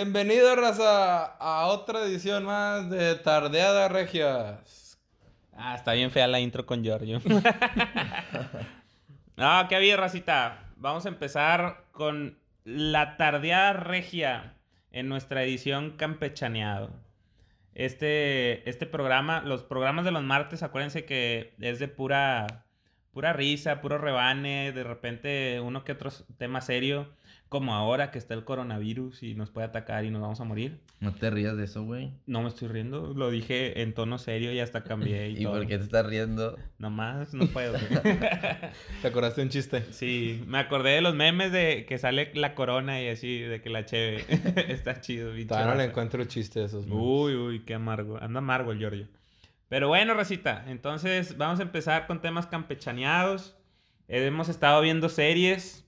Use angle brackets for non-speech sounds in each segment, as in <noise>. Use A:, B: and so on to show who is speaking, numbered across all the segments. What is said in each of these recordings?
A: Bienvenido, raza, a otra edición más de Tardeada Regias.
B: Ah, está bien fea la intro con Giorgio. <laughs> no, qué bien, racita. Vamos a empezar con la Tardeada Regia en nuestra edición campechaneado. Este, este programa, los programas de los martes, acuérdense que es de pura, pura risa, puro rebane, de repente uno que otro tema serio como ahora que está el coronavirus y nos puede atacar y nos vamos a morir.
C: No te rías de eso, güey.
B: No me estoy riendo, lo dije en tono serio y hasta cambié.
C: ¿Y, <laughs> por qué te estás riendo?
B: Nomás, no puedo. <laughs>
A: ¿Te acordaste de un chiste?
B: Sí, me acordé de los memes de que sale la corona y así, de que la cheve. <laughs> está chido.
A: Todavía no le encuentro chiste esos
B: memes. Uy, uy, qué amargo. Anda amargo el Giorgio. Pero bueno, Rosita, entonces vamos a empezar con temas campechaneados. hemos estado viendo series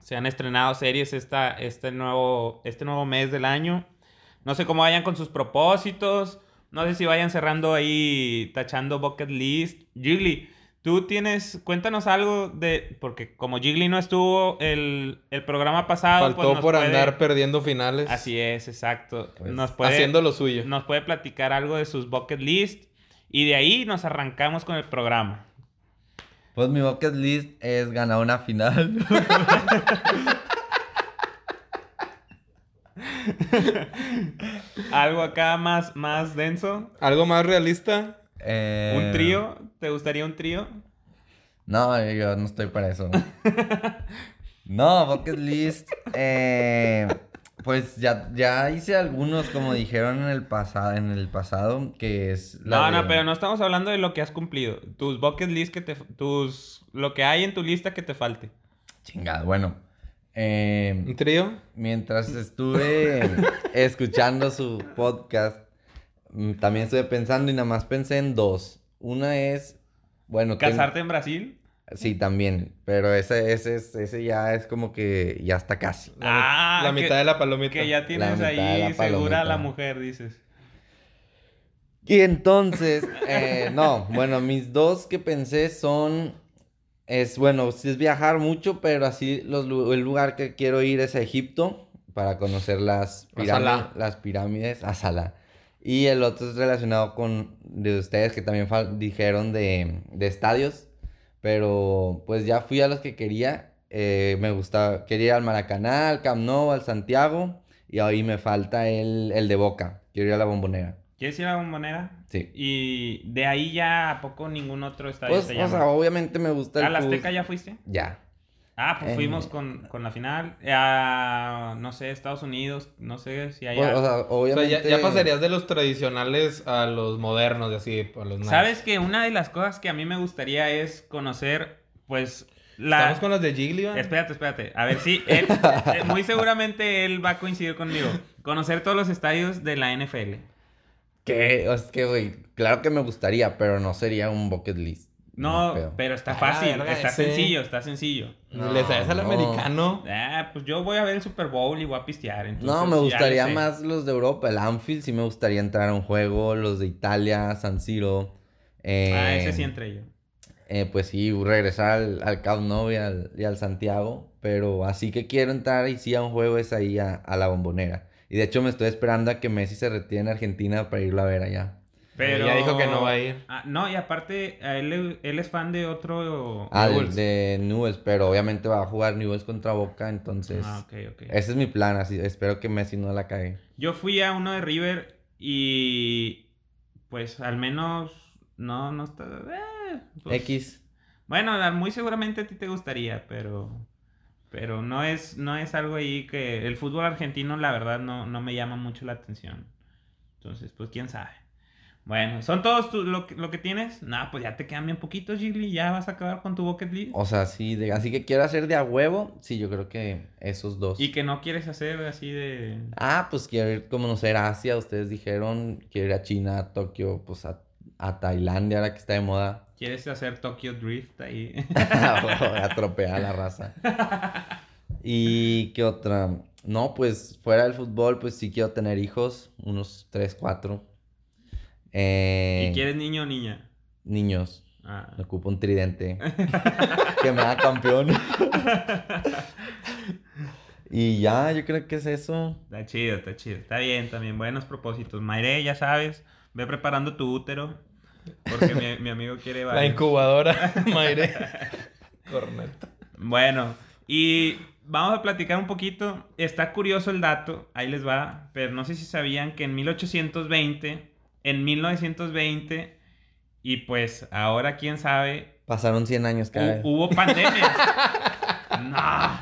B: se han estrenado series esta, este, nuevo, este nuevo mes del año. No sé cómo vayan con sus propósitos. No sé si vayan cerrando ahí, tachando bucket list. Jiggly, tú tienes, cuéntanos algo de, porque como Jiggly no estuvo el, programa pasado.
A: Faltó pues por andar perdiendo finales.
B: Así es, exacto.
A: Pues, nos puede, haciendo lo suyo.
B: Nos puede platicar algo de sus bucket list. Y de ahí nos arrancamos con el programa.
C: Pues mi bucket list es ganar una final. <laughs>
B: ¿Algo acá más, más denso?
A: ¿Algo más realista?
B: Eh, ¿Un trío? ¿Te gustaría un trío?
C: No, yo no estoy para eso. <laughs> no, bucket list. Eh, pues ya, ya hice algunos, como dijeron en el, pasado en el pasado, que es...
B: no, no, pero no estamos hablando de lo que has cumplido. Tus bucket list que te... Tus... Lo que hay en tu lista que te falte.
C: Chingada, bueno. Eh,
A: ¿Un trío?
C: Mientras estuve <laughs> escuchando su podcast, mm, también estuve pensando y nada más pensé en dos. Una es, bueno...
B: ¿Casarte en Brasil?
C: Sí, también. Pero ese, ese, ese ya es como que ya está casi.
B: La,
A: ah, la mitad de la palomita.
B: Que ya tienes ahí segura la mujer, dices.
C: Y entonces, eh, no, bueno, mis dos que pensé son, es, bueno, sí es viajar mucho, pero así los, el lugar que quiero ir es a Egipto para conocer las, pirámides, las pirámides, a Salah. Y el otro es relacionado con de ustedes que también dijeron de, de estadios. Pero pues ya fui a los que quería. Eh, me gustaba, quería ir al Maracaná, al Camp Nou, al Santiago. Y ahí me falta el, el de Boca. Quiero ir a la Bombonera.
B: ¿Quieres ir a la Bombonera?
C: Sí.
B: ¿Y de ahí ya a poco ningún otro estadio
C: pues, O sea, obviamente me gusta
B: el ¿A la Azteca ya fuiste?
C: Ya.
B: Ah, pues fuimos eh. con, con, la final. A, no sé, Estados Unidos. No sé si hay. Pues,
A: o sea, obviamente... O sea, ya, pasarías de los tradicionales a los modernos, de así, a los
B: Sabes que una de las cosas que a mí me gustaría es conocer, pues.
A: La... ¿Estamos con los de Jiggly,
B: Espérate, espérate. A ver, sí, él, <laughs> eh, muy seguramente él va a coincidir conmigo. Conocer todos los estadios de la NFL.
C: Que, es que, güey, claro que me gustaría, pero no sería un bucket list.
B: No, pero está fácil, está sencillo, está sencillo.
A: ¿Le sabes al americano?
B: Ah, pues yo voy a ver el Super Bowl y voy a pistear.
C: no, me gustaría más los de Europa. El Anfield sí me gustaría entrar a un juego. Los de Italia, San Siro.
B: Eh, ah, ese sí entre yo.
C: Eh, pues sí, regresar al, al Camp Nou y al, Santiago. Pero así que quiero entrar y sí a un juego es ahí a, a la bombonera. Y de hecho me estoy esperando a que Messi se retire en Argentina para irlo a ver allá.
A: Pero ya dijo que no va a ir.
B: Ah, no, y aparte, él, él, es fan de otro.
C: Ah, de Newells, pero obviamente va a jugar Newells contra Boca, entonces.
B: Ah, ok, ok.
C: Ese es mi plan, así. Espero que Messi no la cague.
B: Yo fui a uno de River y. Pues al menos. No, no está. Eh,
C: pues, X.
B: Bueno, muy seguramente a ti te gustaría, pero. Pero no es, no es algo ahí que. El fútbol argentino, la verdad, no, no me llama mucho la atención. Entonces, pues quién sabe. Bueno, ¿son todos lo, que tienes? No, pues ya te quedan bien poquitos, Jiggly. Ya vas a acabar con tu bucket list.
C: O sea, sí, de, así que quiero hacer de a huevo. Sí, yo creo que esos dos.
B: ¿Y que no quieres hacer así de.?
C: Ah, pues quiero ir como conocer Asia. Ustedes dijeron. Quiero ir a China, a Tokio, pues a, Tailandia, ahora que está de moda. <laughs>
B: ¿Quieres hacer Tokyo Drift ahí? <laughs> <laughs>
C: Atropellar a la raza. ¿Y qué otra? No, pues fuera del fútbol, pues sí quiero tener hijos. Unos 3, 4.
B: Eh, ¿Y quieres niño o niña?
C: Niños. Ah. Me ocupo un tridente. <laughs> que me haga campeón. Y ya, yo creo que es eso.
B: Está chido, está chido. Está bien también. Buenos propósitos. Mayre, ya sabes, ve preparando tu útero. Porque mi, mi amigo quiere
A: La
B: varios.
A: incubadora, <laughs> Mayre. Corneta.
B: Bueno, y vamos a platicar un poquito. Está curioso el dato, ahí les va, pero no sé si sabían que en 1820, en 1920, y pues ahora quién sabe,
C: Pasaron 100 años cada vez.
B: hubo pandemias. <laughs> no,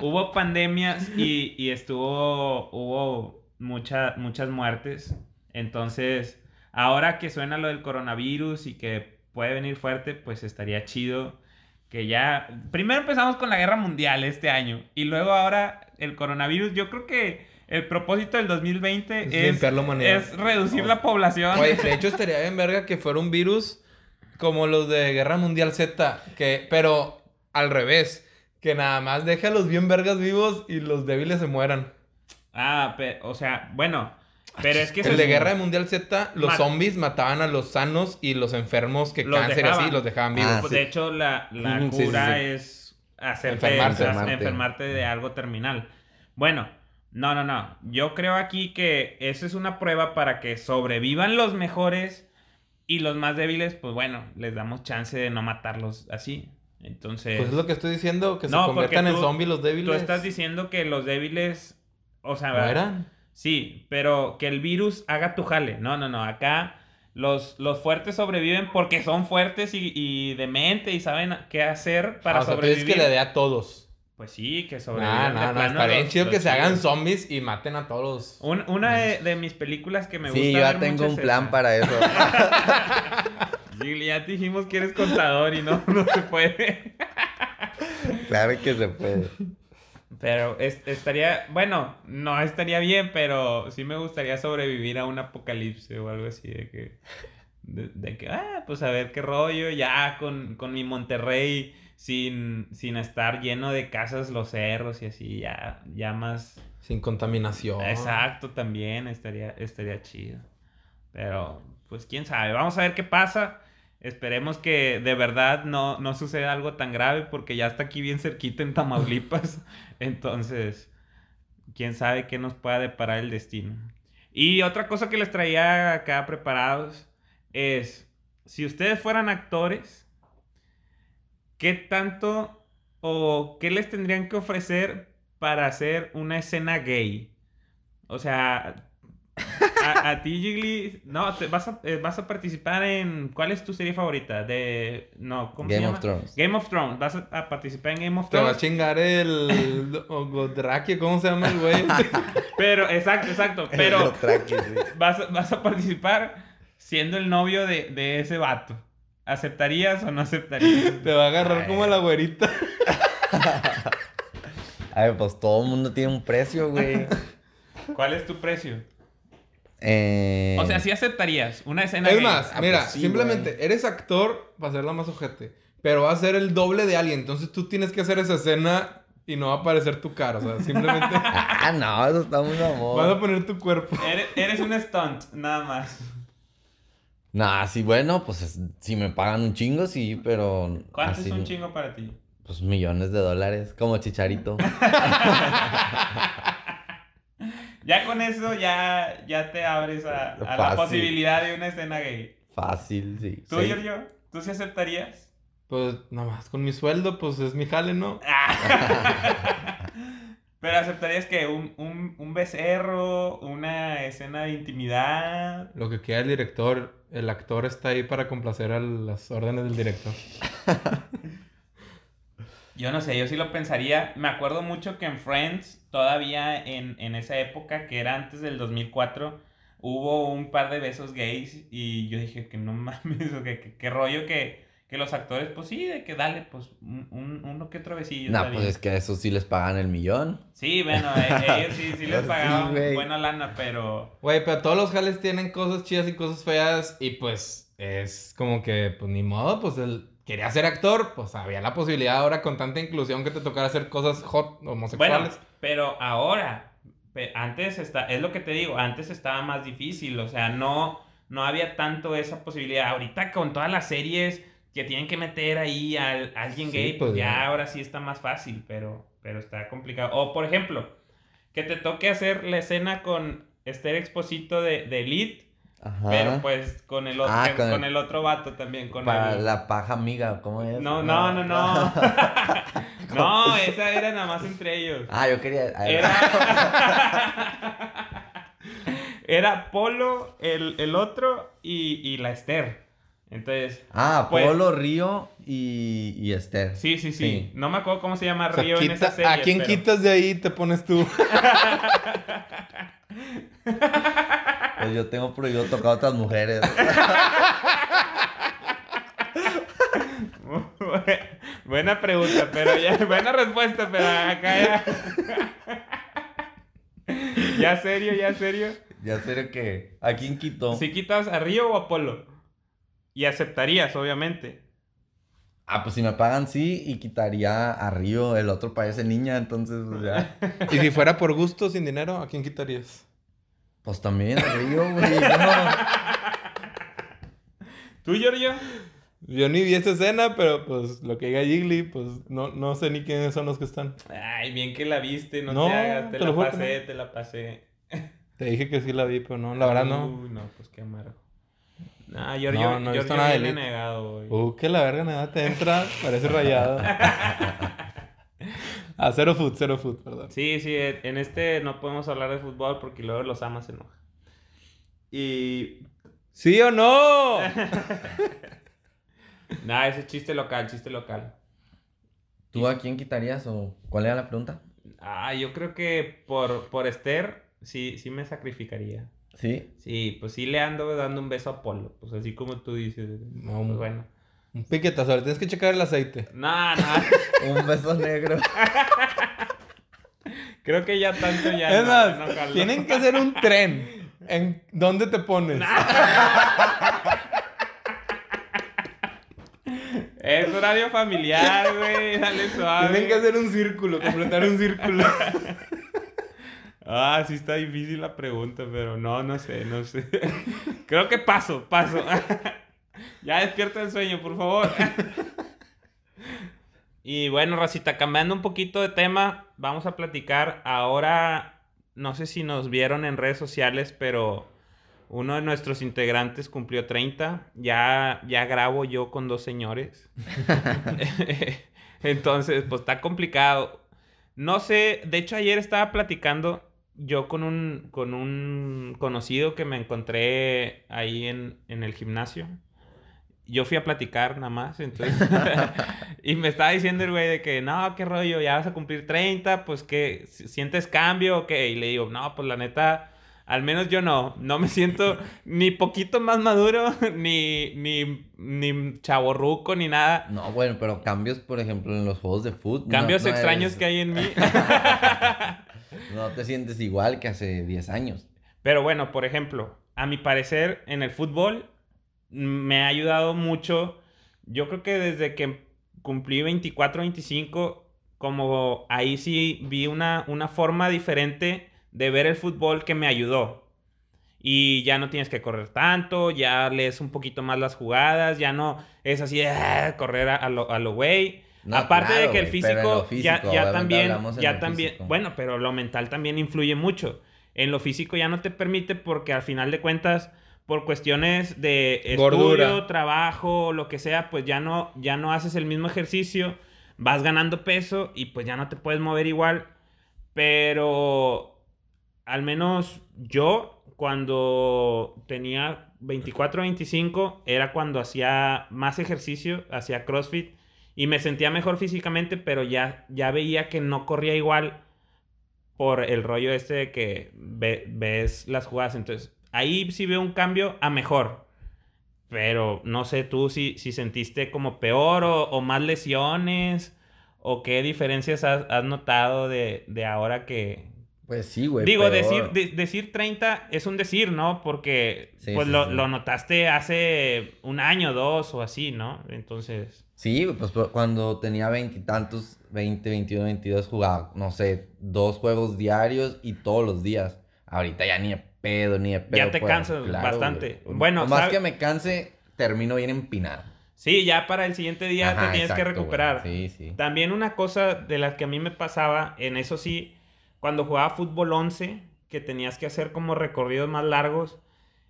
B: hubo pandemias y, y estuvo, hubo mucha- muchas muertes. Entonces, ahora que suena lo del coronavirus y que puede venir fuerte, pues estaría chido que ya... Primero empezamos con la guerra mundial este año y luego ahora el coronavirus. Yo creo que el propósito del 2020
A: Es
B: es, es reducir la población.
A: Oye, de <laughs> hecho estaría bien verga que fuera un virus como los de Guerra Mundial Z, que, pero al revés, que nada más deje a los bien vergas vivos y los débiles se mueran.
B: Ah, pe- o sea, bueno, pero es que...
A: El de Guerra Mundial Z, los
B: Ma-
A: zombies mataban a los sanos y los enfermos que
B: Los
A: cáncer
B: dejaban.
A: así los dejaban vivos.
C: Ah,
B: Pues,
C: sí.
B: de hecho, la, la <laughs>
C: Ujú, sí, sí,
B: cura
C: sí.
B: es hacerte.
A: Enfermarte.
B: enfermarte de algo terminal. Bueno, no, no, no. Yo creo aquí que eso es una prueba para que sobrevivan los mejores y los más débiles, pues bueno, les damos chance de no matarlos así. Entonces,
A: Pues es lo que estoy diciendo, que se
B: No,
A: conviertan en zombies los débiles.
B: tú estás diciendo que los débiles, o sea,
A: ¿Mueran?
B: Sí, pero que el virus haga tu jale. No, no, no. Acá los, los fuertes sobreviven porque son fuertes y, y de mente y saben qué hacer para
A: Ah, o sea, tú
B: sobrevivir.
A: dices que le dé a todos.
B: Pues sí, que sobrevivan. de
A: no,
B: plano
A: está bien chido que se hagan zombies y maten a todos.
B: Un- una de, de mis películas que me gusta
C: Sí, yo ya tengo un plan para eso. <laughs>
B: Gigli, ya te dijimos que eres contador y no, <laughs> no se puede.
C: claro que se puede.
B: Pero es- estaría, bueno, no estaría bien, pero sí me gustaría sobrevivir a un apocalipsis o algo así de que, de, de que, ah, pues a ver qué rollo, ya con, con mi Monterrey sin, sin estar lleno de casas, los cerros y así, ya, ya más,
A: Sin contaminación.
B: exacto, también estaría, estaría chido. Pero, pues quién sabe, vamos a ver qué pasa. Esperemos que de verdad no, no suceda algo tan grave porque ya está aquí bien cerquita en Tamaulipas. <laughs> Entonces, quién sabe qué nos pueda deparar el destino. Y otra cosa que les traía acá preparados es, si ustedes fueran actores, ¿qué tanto o qué les tendrían que ofrecer para hacer una escena gay? O sea, a, a ti, Jiggly, no, te- vas, a, eh, vas a participar en. ¿Cuál es tu serie favorita? De. No, ¿cómo se
C: Game
B: llama?
C: of Thrones.
B: Game of Thrones. Vas a, a participar en Game of
A: Te va a
B: Thrones.
A: chingar el Godrakio, ¿cómo se llama el güey? <laughs>
B: Pero, exacto, exacto. Pero
C: traque, sí.
B: vas, a- vas a participar siendo el novio de, de ese vato. ¿Aceptarías o no aceptarías?
A: Te va a agarrar como la güerita. <laughs>
C: A ver, pues todo el mundo tiene un precio, güey.
B: ¿Cuál es tu precio?
C: Eh...
B: O sea, sí aceptarías una escena
A: Es
B: gay.
A: más,
C: Ah,
A: mira,
C: pues sí,
A: simplemente eres actor para hacerla más ojete. Pero va a ser el doble de alguien. Entonces tú tienes que hacer esa escena y no va a aparecer tu cara. O sea, simplemente <laughs>
C: Ah, no, eso está muy
A: vas a
C: amor.
A: poner tu cuerpo.
B: Eres, eres un stunt, nada más.
C: Nah, sí, bueno, pues es- si me pagan un chingo, sí, pero.
B: ¿Cuánto
C: así,
B: es un chingo para ti?
C: Pues millones de dólares, como chicharito. <laughs>
B: Ya con eso ya, ya te abres a, a la posibilidad de una escena gay.
C: Fácil, sí.
B: ¿Tú,
C: Sí.
B: Giorgio? ¿Tú sí aceptarías?
A: Pues nada más con mi sueldo, pues es mi jale, ¿no? <laughs>
B: Pero aceptarías que un, un, un becerro, una escena de intimidad.
A: Lo que queda el director, el actor está ahí para complacer a las órdenes del director. <laughs>
B: Yo no sé, yo sí lo pensaría. Me acuerdo mucho que en Friends, todavía en, en esa época, que era antes del 2004, hubo un par de besos gays y yo dije que no <laughs> mames, o que, que rollo que, que los actores, pues sí, de que dale, pues un, un- uno que otro besillo.
C: Nah,
B: está
C: pues es que a eso sí les pagan el millón.
B: Sí, bueno, eh, ellos sí, sí <laughs> les pagaban buena lana, pero...
A: Güey, pero todos los jales tienen cosas chidas y cosas feas. Y pues es como que, pues ni modo, pues él quería ser actor. Pues había la posibilidad ahora con tanta inclusión que te tocara hacer cosas hot
B: Bueno,
A: homosexuales.
B: pero ahora, antes está, es lo que te digo, antes estaba más difícil, o sea, no, no había tanto esa posibilidad. Ahorita con todas las series que tienen que meter ahí a, alguien
A: Sí,
B: gay, pues,
A: pues,
B: ya, ahora sí está más fácil, pero, pero está complicado. O por ejemplo, que te toque hacer la escena con Esther Exposito de, de Elite,
C: Ajá.
B: pero pues con el, otro,
C: Ah,
B: con,
C: con
B: el...
C: el-
B: otro vato también, con
C: Para
B: el...
C: la paja amiga, ¿cómo es?
B: No, no, no, no. no, <laughs> <laughs> esa era nada más entre ellos.
C: ah, yo quería.
B: Era, <laughs> era Polo, el, el otro y, y la Esther. Entonces,
C: Ah,
B: Pues-
C: Polo, Río y, y Esther.
B: sí, sí, sí,
C: Sí.
B: No me acuerdo cómo se llama
A: O sea,
B: Río en
A: quita-
B: esa serie.
A: ¿A quién
B: pero-
A: quitas de ahí y te pones tú? <laughs>
C: Pues yo tengo prohibido tocar a otras mujeres. <laughs>
B: Buena pregunta, pero ya, buena respuesta, pero acá ya. <laughs> ya serio, ya serio.
C: ya sé que. ¿A quién quitó?
B: Si quitas a Río o a Polo. Y aceptarías, obviamente.
C: Ah, pues si me pagan, sí, y quitaría a Río. El otro parece niña, entonces, pues ya. <laughs>
A: Y si fuera por gusto, sin dinero, ¿a quién quitarías?
C: Pues también a Río, güey. no-
B: ¿Tú, Giorgio?
A: Yo ni vi esa escena, pero pues lo que diga Jiggly, pues no, no sé ni quiénes son los que están.
B: Ay, bien que la viste, no,
A: No,
B: te hagas, te,
A: te
B: la pasé,
A: no.
B: te la pasé.
A: Te dije que sí la vi, pero no, la verdad no.
B: Uy, no, pues qué amargo. Nah, Giorgio,
A: No, no he visto nada de
B: viene
A: Elite.
B: negado, güey.
A: Uh, que la verga nada te entra, parece rayado. <laughs> Ah, cero foot, cero foot, perdón.
B: Sí, sí, en este no podemos hablar de fútbol porque luego los amas se enojan. Y...
A: ¿Sí o no? <laughs>
B: Nah, ese chiste local, chiste local.
C: ¿Tú a quién quitarías o cuál era la pregunta?
B: Ah, yo creo que por, por Esther sí, sí me sacrificaría.
C: Sí.
B: Sí, pues sí le ando dando un beso a Polo. Pues así como tú dices.
A: No,
B: Pues bueno.
A: Un piquetazo, ahora tienes que checar el aceite.
B: No, no. <laughs>
C: Un beso negro. <laughs>
B: Creo que ya tanto ya.
A: es
B: no-
A: más,
B: no
A: tienen que hacer un tren. ¿En dónde te pones? <laughs>
B: Es horario familiar, güey. Dale suave.
A: Tienen que hacer un círculo, completar un círculo.
B: Ah, sí está difícil la pregunta, pero no, no sé, no sé. <laughs> Creo que paso, paso. <laughs> ya despierta el sueño, por favor. <laughs> y bueno, Racita, cambiando un poquito de tema, vamos a platicar ahora, no sé si nos vieron en redes sociales, pero uno de nuestros integrantes cumplió 30. Ya, ya grabo yo con dos señores. Entonces, pues está complicado. No sé, de hecho ayer estaba platicando yo con un, con un conocido que me encontré ahí en, en el gimnasio. Yo fui a platicar nada más, entonces... <laughs> <laughs> y me estaba diciendo el güey de que, no, qué rollo, ya vas a cumplir 30, pues que sientes cambio o qué. Y le digo, no, pues la neta, al menos yo no. No me siento <laughs> ni poquito más maduro, ni, ni, ni chaborruco, ni nada.
C: No, bueno, pero cambios, por ejemplo, en los juegos de fútbol.
B: Cambios extraños que hay en mí.
C: No te sientes igual que hace 10 años.
B: Pero bueno, por ejemplo, a mi parecer, en el fútbol mm, me ha ayudado mucho. Yo creo que desde que cumplí 24, 25, como ahí sí vi una, una forma diferente de ver el fútbol que me ayudó. Y ya no tienes que correr tanto, ya lees un poquito más las jugadas, ya no es así de ah, correr a, a lo a lo güey.
C: No,
B: Aparte de que el físico, ya, también, ya también,
C: físico.
B: bueno, pero lo mental también influye mucho. En lo físico ya no te permite porque al final de cuentas, por cuestiones de estudio,
A: Gordura.
B: trabajo, lo que sea, pues ya no, ya no haces el mismo ejercicio, vas ganando peso y pues ya no te puedes mover igual. Pero al menos yo, cuando tenía 24 25, era cuando hacía más ejercicio, hacía CrossFit y me sentía mejor físicamente, pero ya, ya veía que no corría igual por el rollo este de que ve- ves las jugadas. Entonces, ahí sí veo un cambio a mejor. Pero no sé tú si, si sentiste como peor o, o más lesiones o qué diferencias has, has notado de, de ahora que...
C: Pues sí, güey.
B: Digo,
C: peor.
B: decir, de- decir 30 es un decir, ¿no? Porque
C: Sí,
B: pues
C: sí,
B: lo,
C: sí.
B: lo notaste hace un año, dos o así, ¿no? Entonces...
C: Sí, pues pues, cuando tenía veintitantos, 20, 21, 22, jugaba, no sé, dos juegos diarios y todos los días. Ahorita ya ni de pedo, ni de pedo.
B: Ya te
C: puedo.
B: cansas bastante.
C: güey.
B: Bueno,
C: Por más
B: ¿sabe-
C: que me canse, termino bien empinado.
B: Sí, ya para el siguiente día
C: Ajá,
B: te tienes que
C: exacto, güey.
B: recuperar.
C: Sí, sí.
B: También una cosa de las que a mí me pasaba, en eso sí, cuando jugaba fútbol 11, que tenías que hacer como recorridos más largos,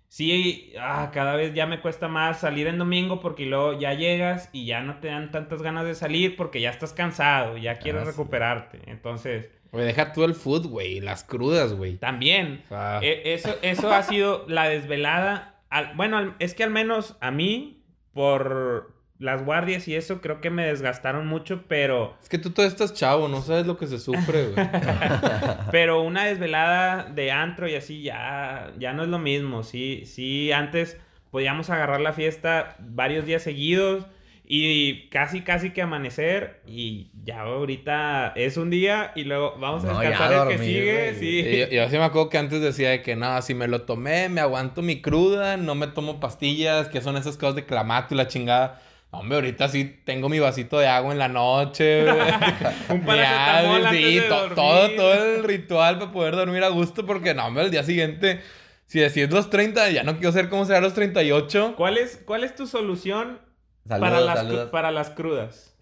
B: sí, ah, cada vez ya me cuesta más salir en domingo porque luego ya llegas y ya no te dan tantas ganas de salir porque ya estás cansado, ya quieres
C: Ah, sí.
B: recuperarte. Entonces,
A: Güey, deja tú el food, güey. Las crudas, güey.
B: también, e- eso, eso ha sido la desvelada. al- bueno, es que al menos a mí, por las guardias y eso, creo que me desgastaron mucho, pero...
A: es que tú todavía estás chavo, no sabes lo que se sufre, güey. <laughs>
B: Pero una desvelada de antro y así ya, ya no es lo mismo. Sí, sí, antes podíamos agarrar la fiesta varios días seguidos y casi, casi que amanecer y ya ahorita es un día y luego vamos a
C: No,
B: descansar el que sigue.
C: güey.
B: Sí.
A: Y yo, yo sí me acuerdo que antes decía de que no, si me lo tomé, me aguanto mi cruda, no me tomo pastillas, que son esas cosas de clamato y la chingada. Hombre, ahorita sí tengo mi vasito de agua en la noche, güey. <laughs>
B: Un paracetamol antes
A: sí,
B: de dormir.
A: todo, todo el ritual para poder dormir a gusto, porque no, hombre, el día siguiente, si decís los 30, ya no quiero ser como será los 38.
B: ¿Cuál es, ¿Cuál es tu solución
C: Saludos,
B: para, las, para las crudas?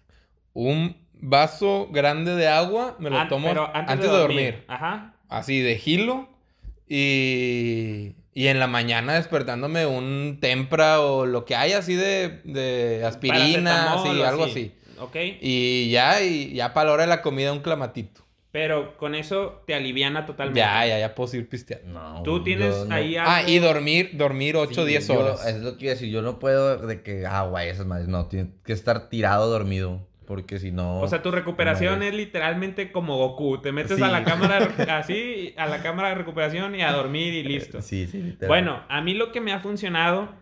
A: Un vaso grande de agua, me lo
B: An-
A: tomo antes, de dormir.
B: Ajá.
A: Así, de gilo. Y, y en la mañana despertándome un tempra o lo que haya así de, de aspirina, así,
B: o
A: algo así.
B: Ok.
A: Y ya, y ya para la hora de la comida un clamatito.
B: Pero con eso te aliviana totalmente.
A: Ya, ya, ya puedo seguir pisteando.
C: No,
B: Tú
C: yo
B: tienes
C: no-
B: ahí algo...
A: Ah, y dormir, dormir 8 o
C: Sí,
A: 10
C: yo-
A: horas.
C: es lo que iba a decir. Yo no puedo de que agua y esas madres. No, tiene que estar tirado dormido. Porque si no.
B: O sea, tu recuperación
C: no,
B: es literalmente como Goku. Te metes
C: Sí.
B: a la cámara <laughs> así, a la cámara de recuperación y a dormir y listo.
C: Sí, sí, literal.
B: Bueno, a mí lo que me ha funcionado,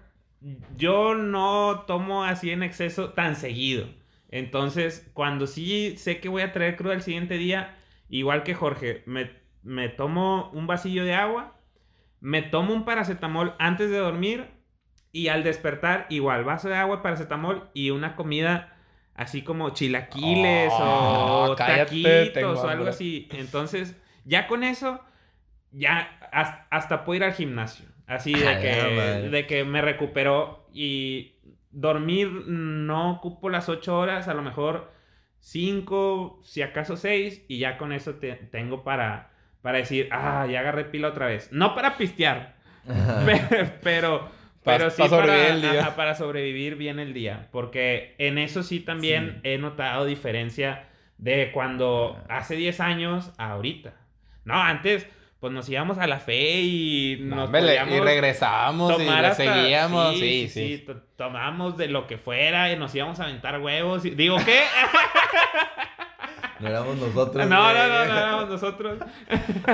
B: yo no tomo así en exceso tan seguido. Entonces, cuando sí sé que voy a traer cruda el siguiente día, igual que Jorge, me, me tomo un vasillo de agua, me tomo un paracetamol antes de dormir y al despertar, igual, vaso de agua, paracetamol y una comida así como chilaquiles
A: Oh,
B: o
A: cállate,
B: taquitos o algo así. Entonces, ya con eso, ya has- hasta, puedo ir al gimnasio. Así de que, de que me recuperó y dormir no ocupo las 8 horas, a lo mejor 5, si acaso 6 y ya con eso te- tengo para, para decir, ah, ya agarré pila otra vez. No para pistear, pe- <laughs> pero,
A: Pa-
B: pero sí
A: pa
B: para,
A: el día.
B: ajá, para sobrevivir bien el día. Porque en eso sí también he notado diferencia de cuando hace 10 años a ahorita. No, antes pues nos íbamos a la fe y
A: No,
B: nos
A: le- y regresábamos y
B: hasta-
A: seguíamos. Sí, sí.
B: to- Tomábamos de lo que fuera y nos íbamos a aventar huevos. y- Digo, ¿qué?
C: No éramos nosotros.
B: no, no,
C: güey.
B: no, no, éramos nosotros.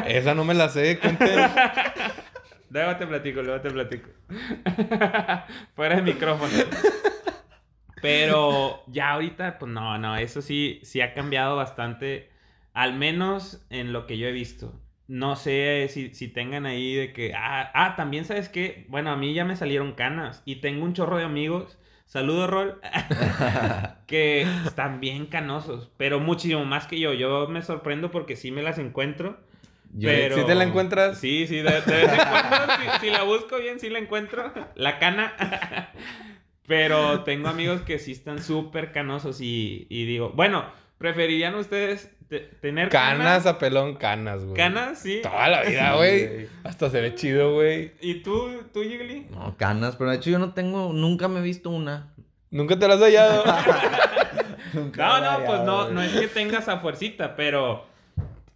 A: Esa no me la sé, cuenten. <laughs>
B: Luego te platico, luego te platico. <laughs> Fuera de micrófono. Pero ya ahorita, pues no, no, eso sí, sí ha cambiado bastante. Al menos en lo que yo he visto. No sé si, si tengan ahí de que. Ah, ah, también sabes que. Bueno, a mí ya me salieron canas. Y tengo un chorro de amigos. Saludos, Rol. <laughs> que están bien canosos. Pero muchísimo más que yo. Yo me sorprendo porque sí me las encuentro.
C: Yo-
B: Pero...
A: ¿Sí te la encuentras?
B: Sí, sí, de, de vez en cuando, si, si la busco bien, sí la encuentro. La cana. Pero tengo amigos que sí están súper canosos y, y digo, bueno, ¿preferirían ustedes te- tener
A: Canas
B: canas?
A: a pelón, canas, güey.
B: ¿Canas? Sí.
A: Toda la vida, güey. Hasta se ve chido, güey.
B: ¿Y tú, tú, Yigli?
C: No, canas, pero de hecho yo no tengo, nunca me he visto una.
A: Nunca te lo has hallado. <laughs>
C: Nunca
B: No, no, pues no, no es que tengas a fuercita, pero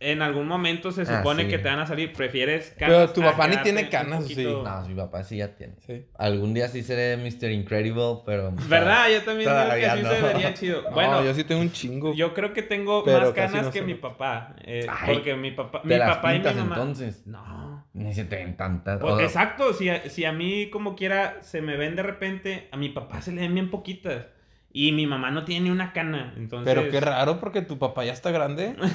B: en algún momento se
C: Ah,
B: supone
C: sí.
B: que te van a salir. ¿Prefieres
A: Pero tu papá ni tiene canas, ¿o sí?
C: No, mi papá sí ya tiene.
A: Sí.
C: Algún día sí seré Mr. Incredible, pero... <laughs>
B: ¿Verdad? Yo también digo que sí
C: no.
B: se vería chido.
A: No,
B: Bueno,
A: yo sí tengo un chingo.
B: Yo creo que tengo
A: Pero
B: más canas
A: no
B: que mi papá. eh,
C: Ay,
B: porque mi papá, mi
C: ¿Te las
B: papá y mi mamá.
C: entonces?
B: No.
C: Ni se te ven tantas.
B: Pues,
C: o-
B: exacto, si a, si a mí como quiera se me ven de repente, a mi papá se le ven bien poquitas. Y mi mamá no tiene ni una cana. Entonces.
A: Pero qué raro porque tu papá ya está grande. <laughs>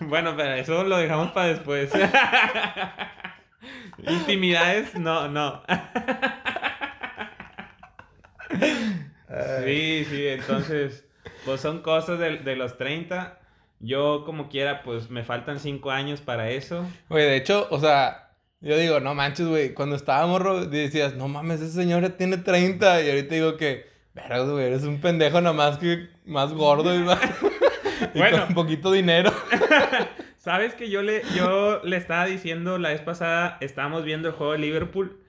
B: Bueno, pero eso lo dejamos para después. <laughs> Intimidades, no, no. Sí, sí, entonces, pues son cosas de, de los 30. Yo como quiera, pues me faltan 5 años para eso.
A: Oye, de hecho, o sea, Yo digo, no manches, güey. Cuando estaba morro, decías, no mames, ese señor ya tiene 30. Y ahorita digo que, pero, güey, eres un pendejo nomás que más gordo y, más... <laughs> y
B: Bueno.
A: con un poquito dinero. <laughs>
B: ¿Sabes que yo le, yo le estaba diciendo la vez pasada, estábamos viendo el juego de Liverpool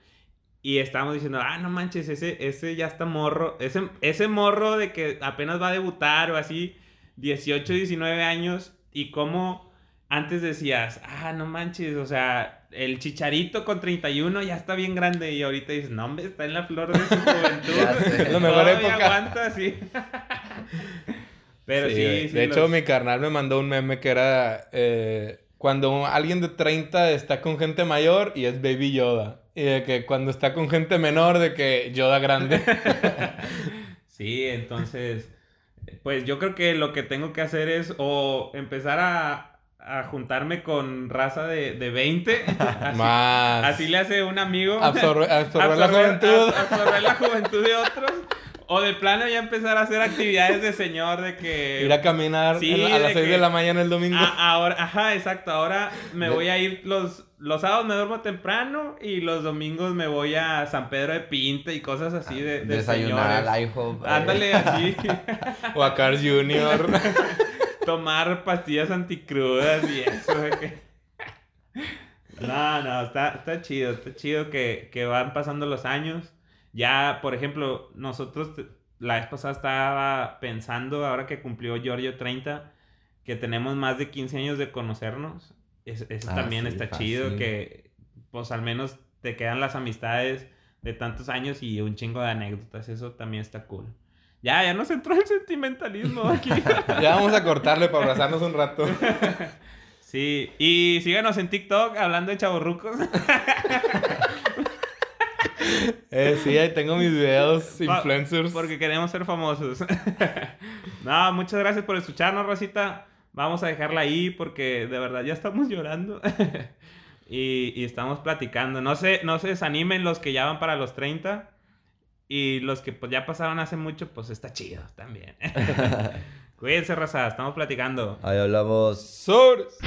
B: y estábamos diciendo, ah, no manches, ese, ese ya está morro, ese, ese morro de que apenas va a debutar o así, 18, 19 años, y como antes decías, ah, no manches, o sea, el chicharito con 31 ya está bien grande y ahorita dices, no, hombre, está en la flor de su <laughs> juventud.
C: Ya sé.
A: Es la mejor época.
B: aguanta, sí. <laughs> Pero sí, sí.
A: De hecho,
B: los-
A: mi carnal me mandó un meme que era eh, cuando alguien de 30 está con gente mayor y es Baby Yoda. Y de que cuando está con gente menor, de que Yoda grande. <laughs>
B: Sí, entonces, pues yo creo que lo que tengo que hacer es o empezar a, a juntarme con raza de, de 20. <laughs> Así,
A: Más.
B: así le hace un amigo.
A: Absorbe- <laughs> absorber la
B: Absorber-
A: juventud.
B: ab- absorber la juventud de otros. O de plano ya empezar a hacer actividades de señor de que...
A: Ir a caminar
B: Sí,
A: a las
B: de
A: 6
B: que-
A: de la mañana el domingo.
B: A- ahora, ajá, exacto. Ahora me voy a ir los, los sábados me duermo temprano y los domingos me voy a San Pedro de Pinta y cosas así de, de
C: Desayunar
B: señores.
C: al IHOP. eh.
B: Ándale así. <laughs>
A: O a Cars Jr.
B: tomar pastillas anticrudas y eso. que- <laughs> No, no, está, está chido, está chido que, que van pasando los años. Ya, por ejemplo, nosotros la vez pasada estaba pensando, ahora que cumplió Giorgio 30, que tenemos más de 15 años de conocernos. Es- Eso
C: Ah,
B: también
C: sí,
B: está
C: fácil.
B: chido, que pues al menos te quedan las amistades de tantos años y un chingo de anécdotas. Eso también está cool. Ya, ya nos entró el sentimentalismo aquí. <laughs>
A: ya vamos a cortarle para abrazarnos un rato. <laughs>
B: Sí, y síganos en TikTok hablando de chavorrucos. <laughs>
A: Eh, sí, ahí tengo mis videos influencers.
B: Porque queremos ser famosos. no, muchas gracias por escucharnos, Rosita. Vamos a dejarla ahí porque de verdad ya estamos llorando. y, y estamos platicando. No se, no se desanimen los que ya van para los 30. Y los que pues, ya pasaron hace mucho, pues está chido también. <laughs> Cuídense, Rosa. Estamos platicando.
C: Ahí hablamos.
A: Sobres.